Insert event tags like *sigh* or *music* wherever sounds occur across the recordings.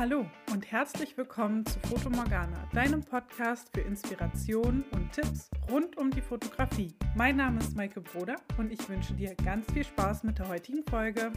Hallo und herzlich willkommen zu Foto Morgana, deinem Podcast für Inspiration und Tipps rund um die Fotografie. Mein Name ist Maike Broder und ich wünsche dir ganz viel Spaß mit der heutigen Folge.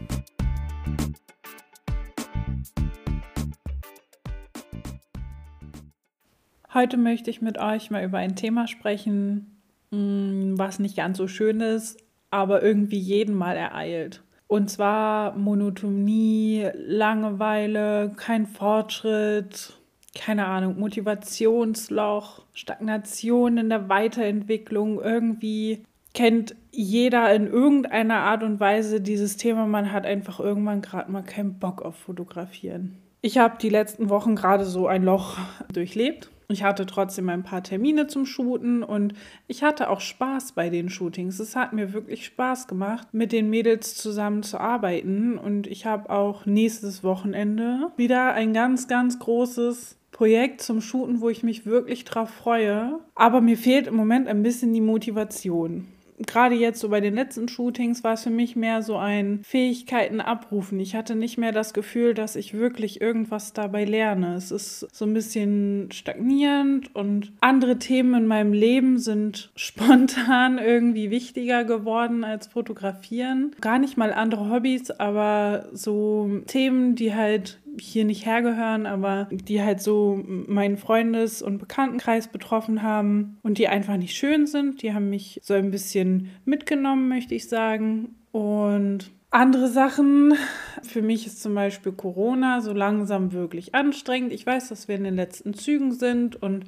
Heute möchte ich mit euch mal über ein Thema sprechen, mm, was nicht ganz so schön ist, aber irgendwie jeden mal ereilt. Und zwar Monotonie, Langeweile, kein Fortschritt, keine Ahnung, Motivationsloch, Stagnation in der Weiterentwicklung. Irgendwie kennt jeder in irgendeiner Art und Weise dieses Thema. Man hat einfach irgendwann gerade mal keinen Bock auf Fotografieren. Ich habe die letzten Wochen gerade so ein Loch durchlebt ich hatte trotzdem ein paar Termine zum Shooten und ich hatte auch Spaß bei den Shootings. Es hat mir wirklich Spaß gemacht, mit den Mädels zusammen zu arbeiten. Und ich habe auch nächstes Wochenende wieder ein ganz, ganz großes Projekt zum Shooten, wo ich mich wirklich drauf freue. Aber mir fehlt im Moment ein bisschen die Motivation gerade jetzt so bei den letzten Shootings war es für mich mehr so ein Fähigkeiten abrufen. Ich hatte nicht mehr das Gefühl, dass ich wirklich irgendwas dabei lerne. Es ist so ein bisschen stagnierend und andere Themen in meinem Leben sind *laughs* spontan irgendwie wichtiger geworden als fotografieren. Gar nicht mal andere Hobbys, aber so Themen, die halt hier nicht hergehören, aber die halt so meinen Freundes- und Bekanntenkreis betroffen haben und die einfach nicht schön sind. Die haben mich so ein bisschen mitgenommen, möchte ich sagen. Und andere Sachen, für mich ist zum Beispiel Corona so langsam wirklich anstrengend. Ich weiß, dass wir in den letzten Zügen sind und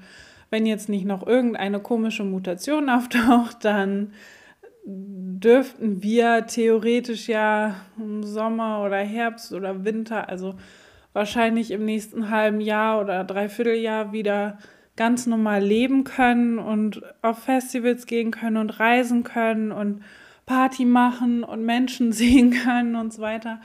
wenn jetzt nicht noch irgendeine komische Mutation *laughs* auftaucht, dann dürften wir theoretisch ja im Sommer oder Herbst oder Winter, also wahrscheinlich im nächsten halben Jahr oder Dreivierteljahr wieder ganz normal leben können und auf Festivals gehen können und reisen können und Party machen und Menschen *laughs* sehen können und so weiter.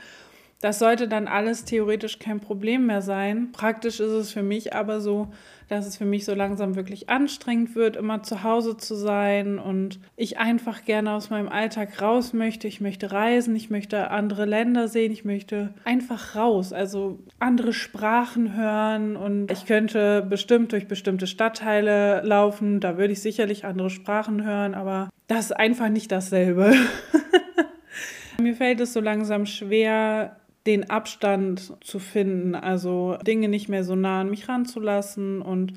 Das sollte dann alles theoretisch kein Problem mehr sein. Praktisch ist es für mich aber so, dass es für mich so langsam wirklich anstrengend wird, immer zu Hause zu sein und ich einfach gerne aus meinem Alltag raus möchte. Ich möchte reisen, ich möchte andere Länder sehen, ich möchte einfach raus, also andere Sprachen hören und ich könnte bestimmt durch bestimmte Stadtteile laufen, da würde ich sicherlich andere Sprachen hören, aber das ist einfach nicht dasselbe. *laughs* Mir fällt es so langsam schwer, den Abstand zu finden, also Dinge nicht mehr so nah an mich ranzulassen und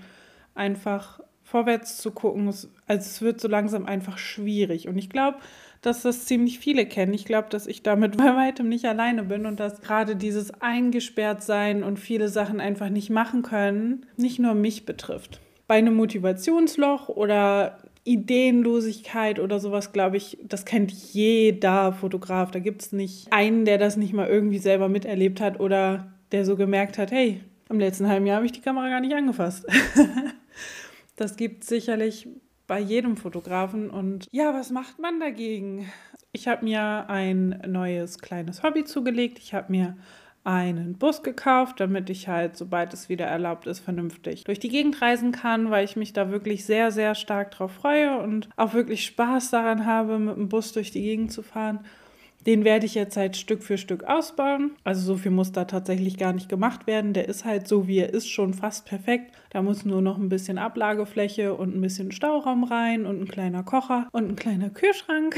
einfach vorwärts zu gucken. Also es wird so langsam einfach schwierig. Und ich glaube, dass das ziemlich viele kennen. Ich glaube, dass ich damit *laughs* bei weitem nicht alleine bin und dass gerade dieses Eingesperrtsein und viele Sachen einfach nicht machen können, nicht nur mich betrifft. Bei einem Motivationsloch oder Ideenlosigkeit oder sowas, glaube ich, das kennt jeder Fotograf. Da gibt es nicht einen, der das nicht mal irgendwie selber miterlebt hat oder der so gemerkt hat, hey, im letzten halben Jahr habe ich die Kamera gar nicht angefasst. *laughs* das gibt es sicherlich bei jedem Fotografen. Und ja, was macht man dagegen? Ich habe mir ein neues kleines Hobby zugelegt. Ich habe mir einen Bus gekauft, damit ich halt, sobald es wieder erlaubt ist, vernünftig durch die Gegend reisen kann, weil ich mich da wirklich sehr, sehr stark drauf freue und auch wirklich Spaß daran habe, mit dem Bus durch die Gegend zu fahren. Den werde ich jetzt halt Stück für Stück ausbauen. Also so viel muss da tatsächlich gar nicht gemacht werden. Der ist halt so, wie er ist, schon fast perfekt. Da muss nur noch ein bisschen Ablagefläche und ein bisschen Stauraum rein und ein kleiner Kocher und ein kleiner Kühlschrank.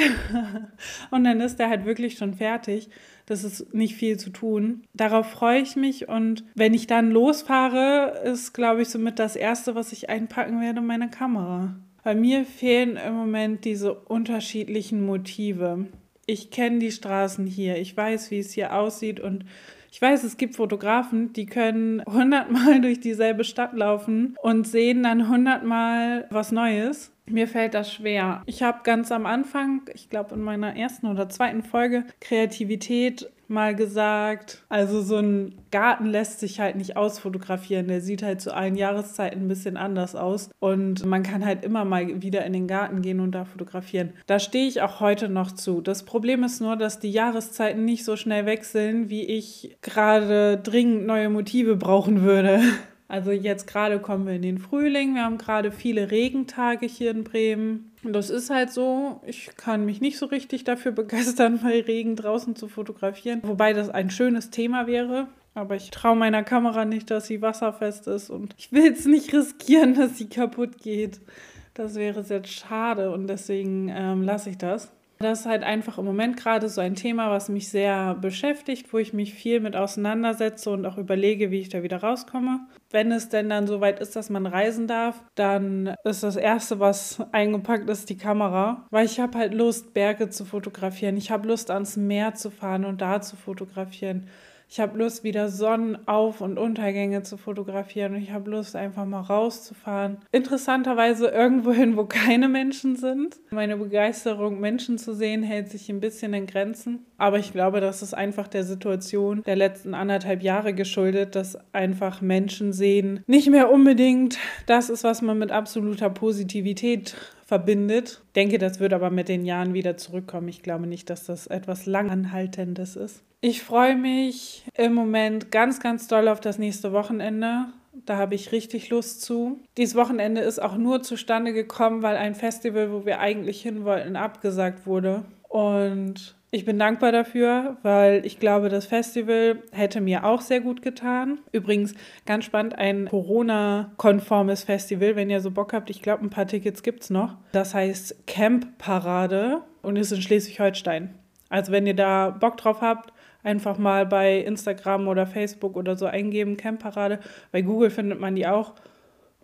*laughs* und dann ist der halt wirklich schon fertig. Das ist nicht viel zu tun. Darauf freue ich mich und wenn ich dann losfahre, ist, glaube ich, somit das Erste, was ich einpacken werde, meine Kamera. Bei mir fehlen im Moment diese unterschiedlichen Motive ich kenne die Straßen hier, ich weiß, wie es hier aussieht und ich weiß, es gibt Fotografen, die können hundertmal *laughs* durch dieselbe Stadt laufen und sehen dann hundertmal was Neues. Mir fällt das schwer. Ich habe ganz am Anfang, ich glaube in meiner ersten oder zweiten Folge, Kreativität mal gesagt. Also so ein Garten lässt sich halt nicht ausfotografieren. Der sieht halt zu allen Jahreszeiten ein bisschen anders aus. Und man kann halt immer mal wieder in den Garten gehen und da fotografieren. Da stehe ich auch heute noch zu. Das Problem ist nur, dass die Jahreszeiten nicht so schnell wechseln, wie ich gerade dringend neue Motive brauchen würde. *laughs* Also jetzt gerade kommen wir in den Frühling. Wir haben gerade viele Regentage hier in Bremen. Und das ist halt so, ich kann mich nicht so richtig dafür begeistern, *laughs* bei Regen draußen zu fotografieren. Wobei das ein schönes Thema wäre. Aber ich traue meiner Kamera nicht, dass sie wasserfest ist und ich will es nicht riskieren, *laughs* dass sie kaputt geht. Das wäre sehr schade und deswegen ähm, lasse ich das. Das ist halt einfach im Moment gerade so ein Thema, was mich sehr beschäftigt, wo ich mich viel mit auseinandersetze und auch überlege, wie ich da wieder rauskomme. Wenn es denn dann soweit ist, dass man reisen darf, dann ist das Erste, was eingepackt ist, die Kamera. Weil ich habe halt Lust, Berge zu fotografieren. Ich habe Lust, ans Meer zu fahren und da zu fotografieren. Ich habe Lust, wieder Sonnenauf- und Untergänge zu fotografieren und ich habe Lust, einfach mal rauszufahren. Interessanterweise irgendwo hin, wo keine Menschen sind. Meine Begeisterung, Menschen zu sehen, hält sich ein bisschen in Grenzen. Aber ich glaube, das ist einfach der Situation der letzten anderthalb Jahre geschuldet, dass einfach Menschen sehen nicht mehr unbedingt das ist, was man mit absoluter Positivität verbindet. Denke, das wird aber mit den Jahren wieder zurückkommen. Ich glaube nicht, dass das etwas Langanhaltendes ist. Ich freue mich im Moment ganz, ganz doll auf das nächste Wochenende. Da habe ich richtig Lust zu. Dieses Wochenende ist auch nur zustande gekommen, weil ein Festival, wo wir eigentlich hin wollten, abgesagt wurde. Und ich bin dankbar dafür, weil ich glaube, das Festival hätte mir auch sehr gut getan. Übrigens, ganz spannend, ein Corona-konformes Festival, wenn ihr so Bock habt. Ich glaube, ein paar Tickets gibt es noch. Das heißt Camp Parade und ist in Schleswig-Holstein. Also wenn ihr da Bock drauf habt, einfach mal bei Instagram oder Facebook oder so eingeben, Camp-Parade. Bei Google findet man die auch.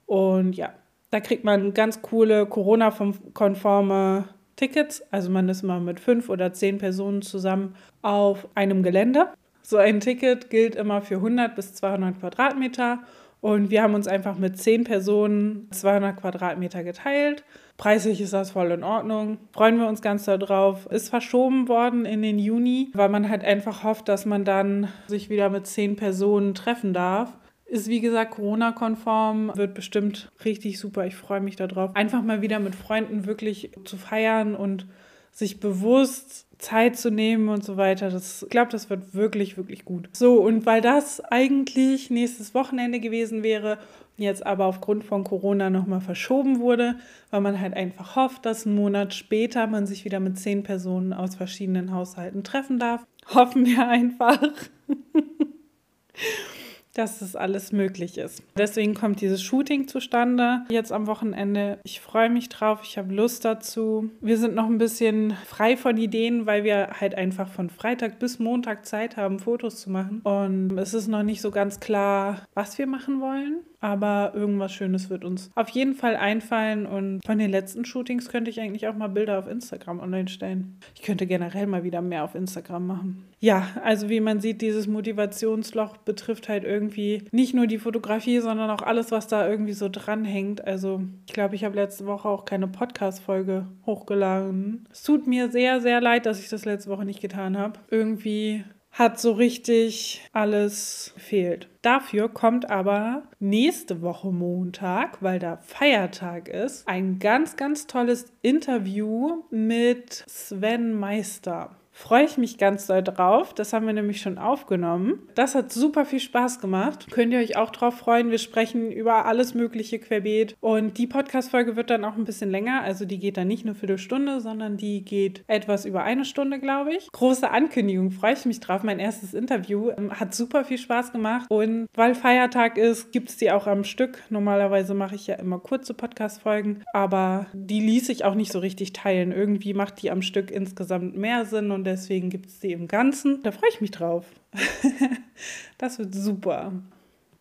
Und ja, da kriegt man ganz coole Corona-konforme Tickets. Also man ist mal mit fünf oder zehn Personen zusammen auf einem Gelände. So ein Ticket gilt immer für 100 bis 200 Quadratmeter. Und wir haben uns einfach mit zehn Personen 200 Quadratmeter geteilt. Preislich ist das voll in Ordnung. Freuen wir uns ganz darauf. Ist verschoben worden in den Juni, weil man halt einfach hofft, dass man dann sich wieder mit zehn Personen treffen darf. Ist wie gesagt Corona-konform, wird bestimmt richtig super. Ich freue mich darauf. Einfach mal wieder mit Freunden wirklich zu feiern und sich bewusst Zeit zu nehmen und so weiter. Das, ich glaube, das wird wirklich, wirklich gut. So, und weil das eigentlich nächstes Wochenende gewesen wäre, jetzt aber aufgrund von Corona nochmal verschoben wurde, weil man halt einfach hofft, dass einen Monat später man sich wieder mit zehn Personen aus verschiedenen Haushalten treffen darf. Hoffen wir einfach. *laughs* dass das alles möglich ist. Deswegen kommt dieses Shooting zustande jetzt am Wochenende. Ich freue mich drauf, ich habe Lust dazu. Wir sind noch ein bisschen frei von Ideen, weil wir halt einfach von Freitag bis Montag Zeit haben, Fotos zu machen. Und es ist noch nicht so ganz klar, was wir machen wollen aber irgendwas Schönes wird uns auf jeden Fall einfallen. Und von den letzten Shootings könnte ich eigentlich auch mal Bilder auf Instagram online stellen. Ich könnte generell mal wieder mehr auf Instagram machen. Ja, also wie man sieht, dieses Motivationsloch betrifft halt irgendwie nicht nur die Fotografie, sondern auch alles, was da irgendwie so dranhängt. Also ich glaube, ich habe letzte Woche auch keine Podcast-Folge hochgeladen. Es tut mir sehr, sehr leid, dass ich das letzte Woche nicht getan habe. Irgendwie hat so richtig alles gefehlt. Dafür kommt aber nächste Woche Montag, weil da Feiertag ist, ein ganz, ganz tolles Interview mit Sven Meister freue ich mich ganz doll drauf. Das haben wir nämlich schon aufgenommen. Das hat super viel Spaß gemacht. Könnt ihr euch auch drauf freuen. Wir sprechen über alles Mögliche querbeet. Und die Podcast-Folge wird dann auch ein bisschen länger. Also die geht dann nicht nur für eine Stunde, sondern die geht etwas über eine Stunde, glaube ich. Große Ankündigung, freue ich mich drauf. Mein erstes Interview ähm, hat super viel Spaß gemacht. Und weil Feiertag ist, gibt es die auch am Stück. Normalerweise mache ich ja immer kurze Podcast-Folgen, aber die ließ ich auch nicht so richtig teilen. Irgendwie macht die am Stück insgesamt mehr Sinn und deswegen gibt es die im Ganzen. Da freue ich mich drauf. *laughs* das wird super.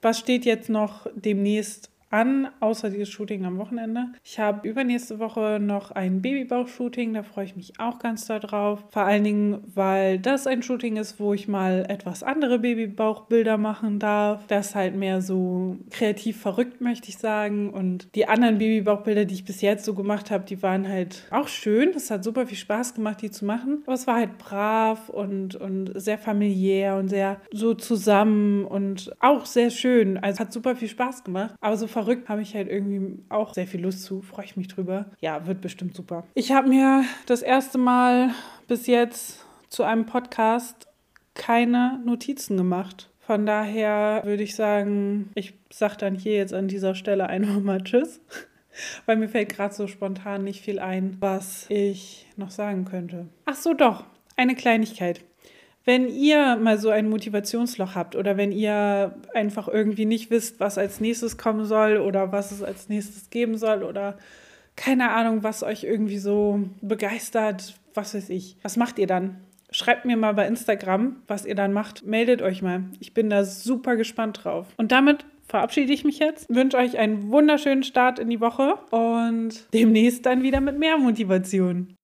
Was steht jetzt noch demnächst an, außer dieses Shooting am Wochenende. Ich habe übernächste Woche noch ein Babybauch-Shooting, da freue ich mich auch ganz doll drauf. Vor allen Dingen, weil das ein Shooting ist, wo ich mal etwas andere Babybauchbilder machen darf. Das ist halt mehr so kreativ verrückt, möchte ich sagen. Und die anderen Babybauchbilder, die ich bis jetzt so gemacht habe, die waren halt auch schön. Es hat super viel Spaß gemacht, die zu machen. Aber es war halt brav und, und sehr familiär und sehr so zusammen und auch sehr schön. Also hat super viel Spaß gemacht. Aber so verrückt habe ich halt irgendwie auch sehr viel Lust zu. Freue ich mich drüber. Ja, wird bestimmt super. Ich habe mir das erste Mal bis jetzt zu einem Podcast keine Notizen gemacht. Von daher würde ich sagen, ich sage dann hier jetzt an dieser Stelle einfach mal Tschüss, *laughs* weil mir fällt gerade so spontan nicht viel ein, was ich noch sagen könnte. Ach so, doch, eine Kleinigkeit. Wenn ihr mal so ein Motivationsloch habt oder wenn ihr einfach irgendwie nicht wisst, was als nächstes kommen soll oder was es als nächstes geben soll oder keine Ahnung, was euch irgendwie so begeistert, was weiß ich. Was macht ihr dann? Schreibt mir mal bei Instagram, was ihr dann macht. Meldet euch mal. Ich bin da super gespannt drauf. Und damit verabschiede ich mich jetzt. Wünsche euch einen wunderschönen Start in die Woche und demnächst dann wieder mit mehr Motivation.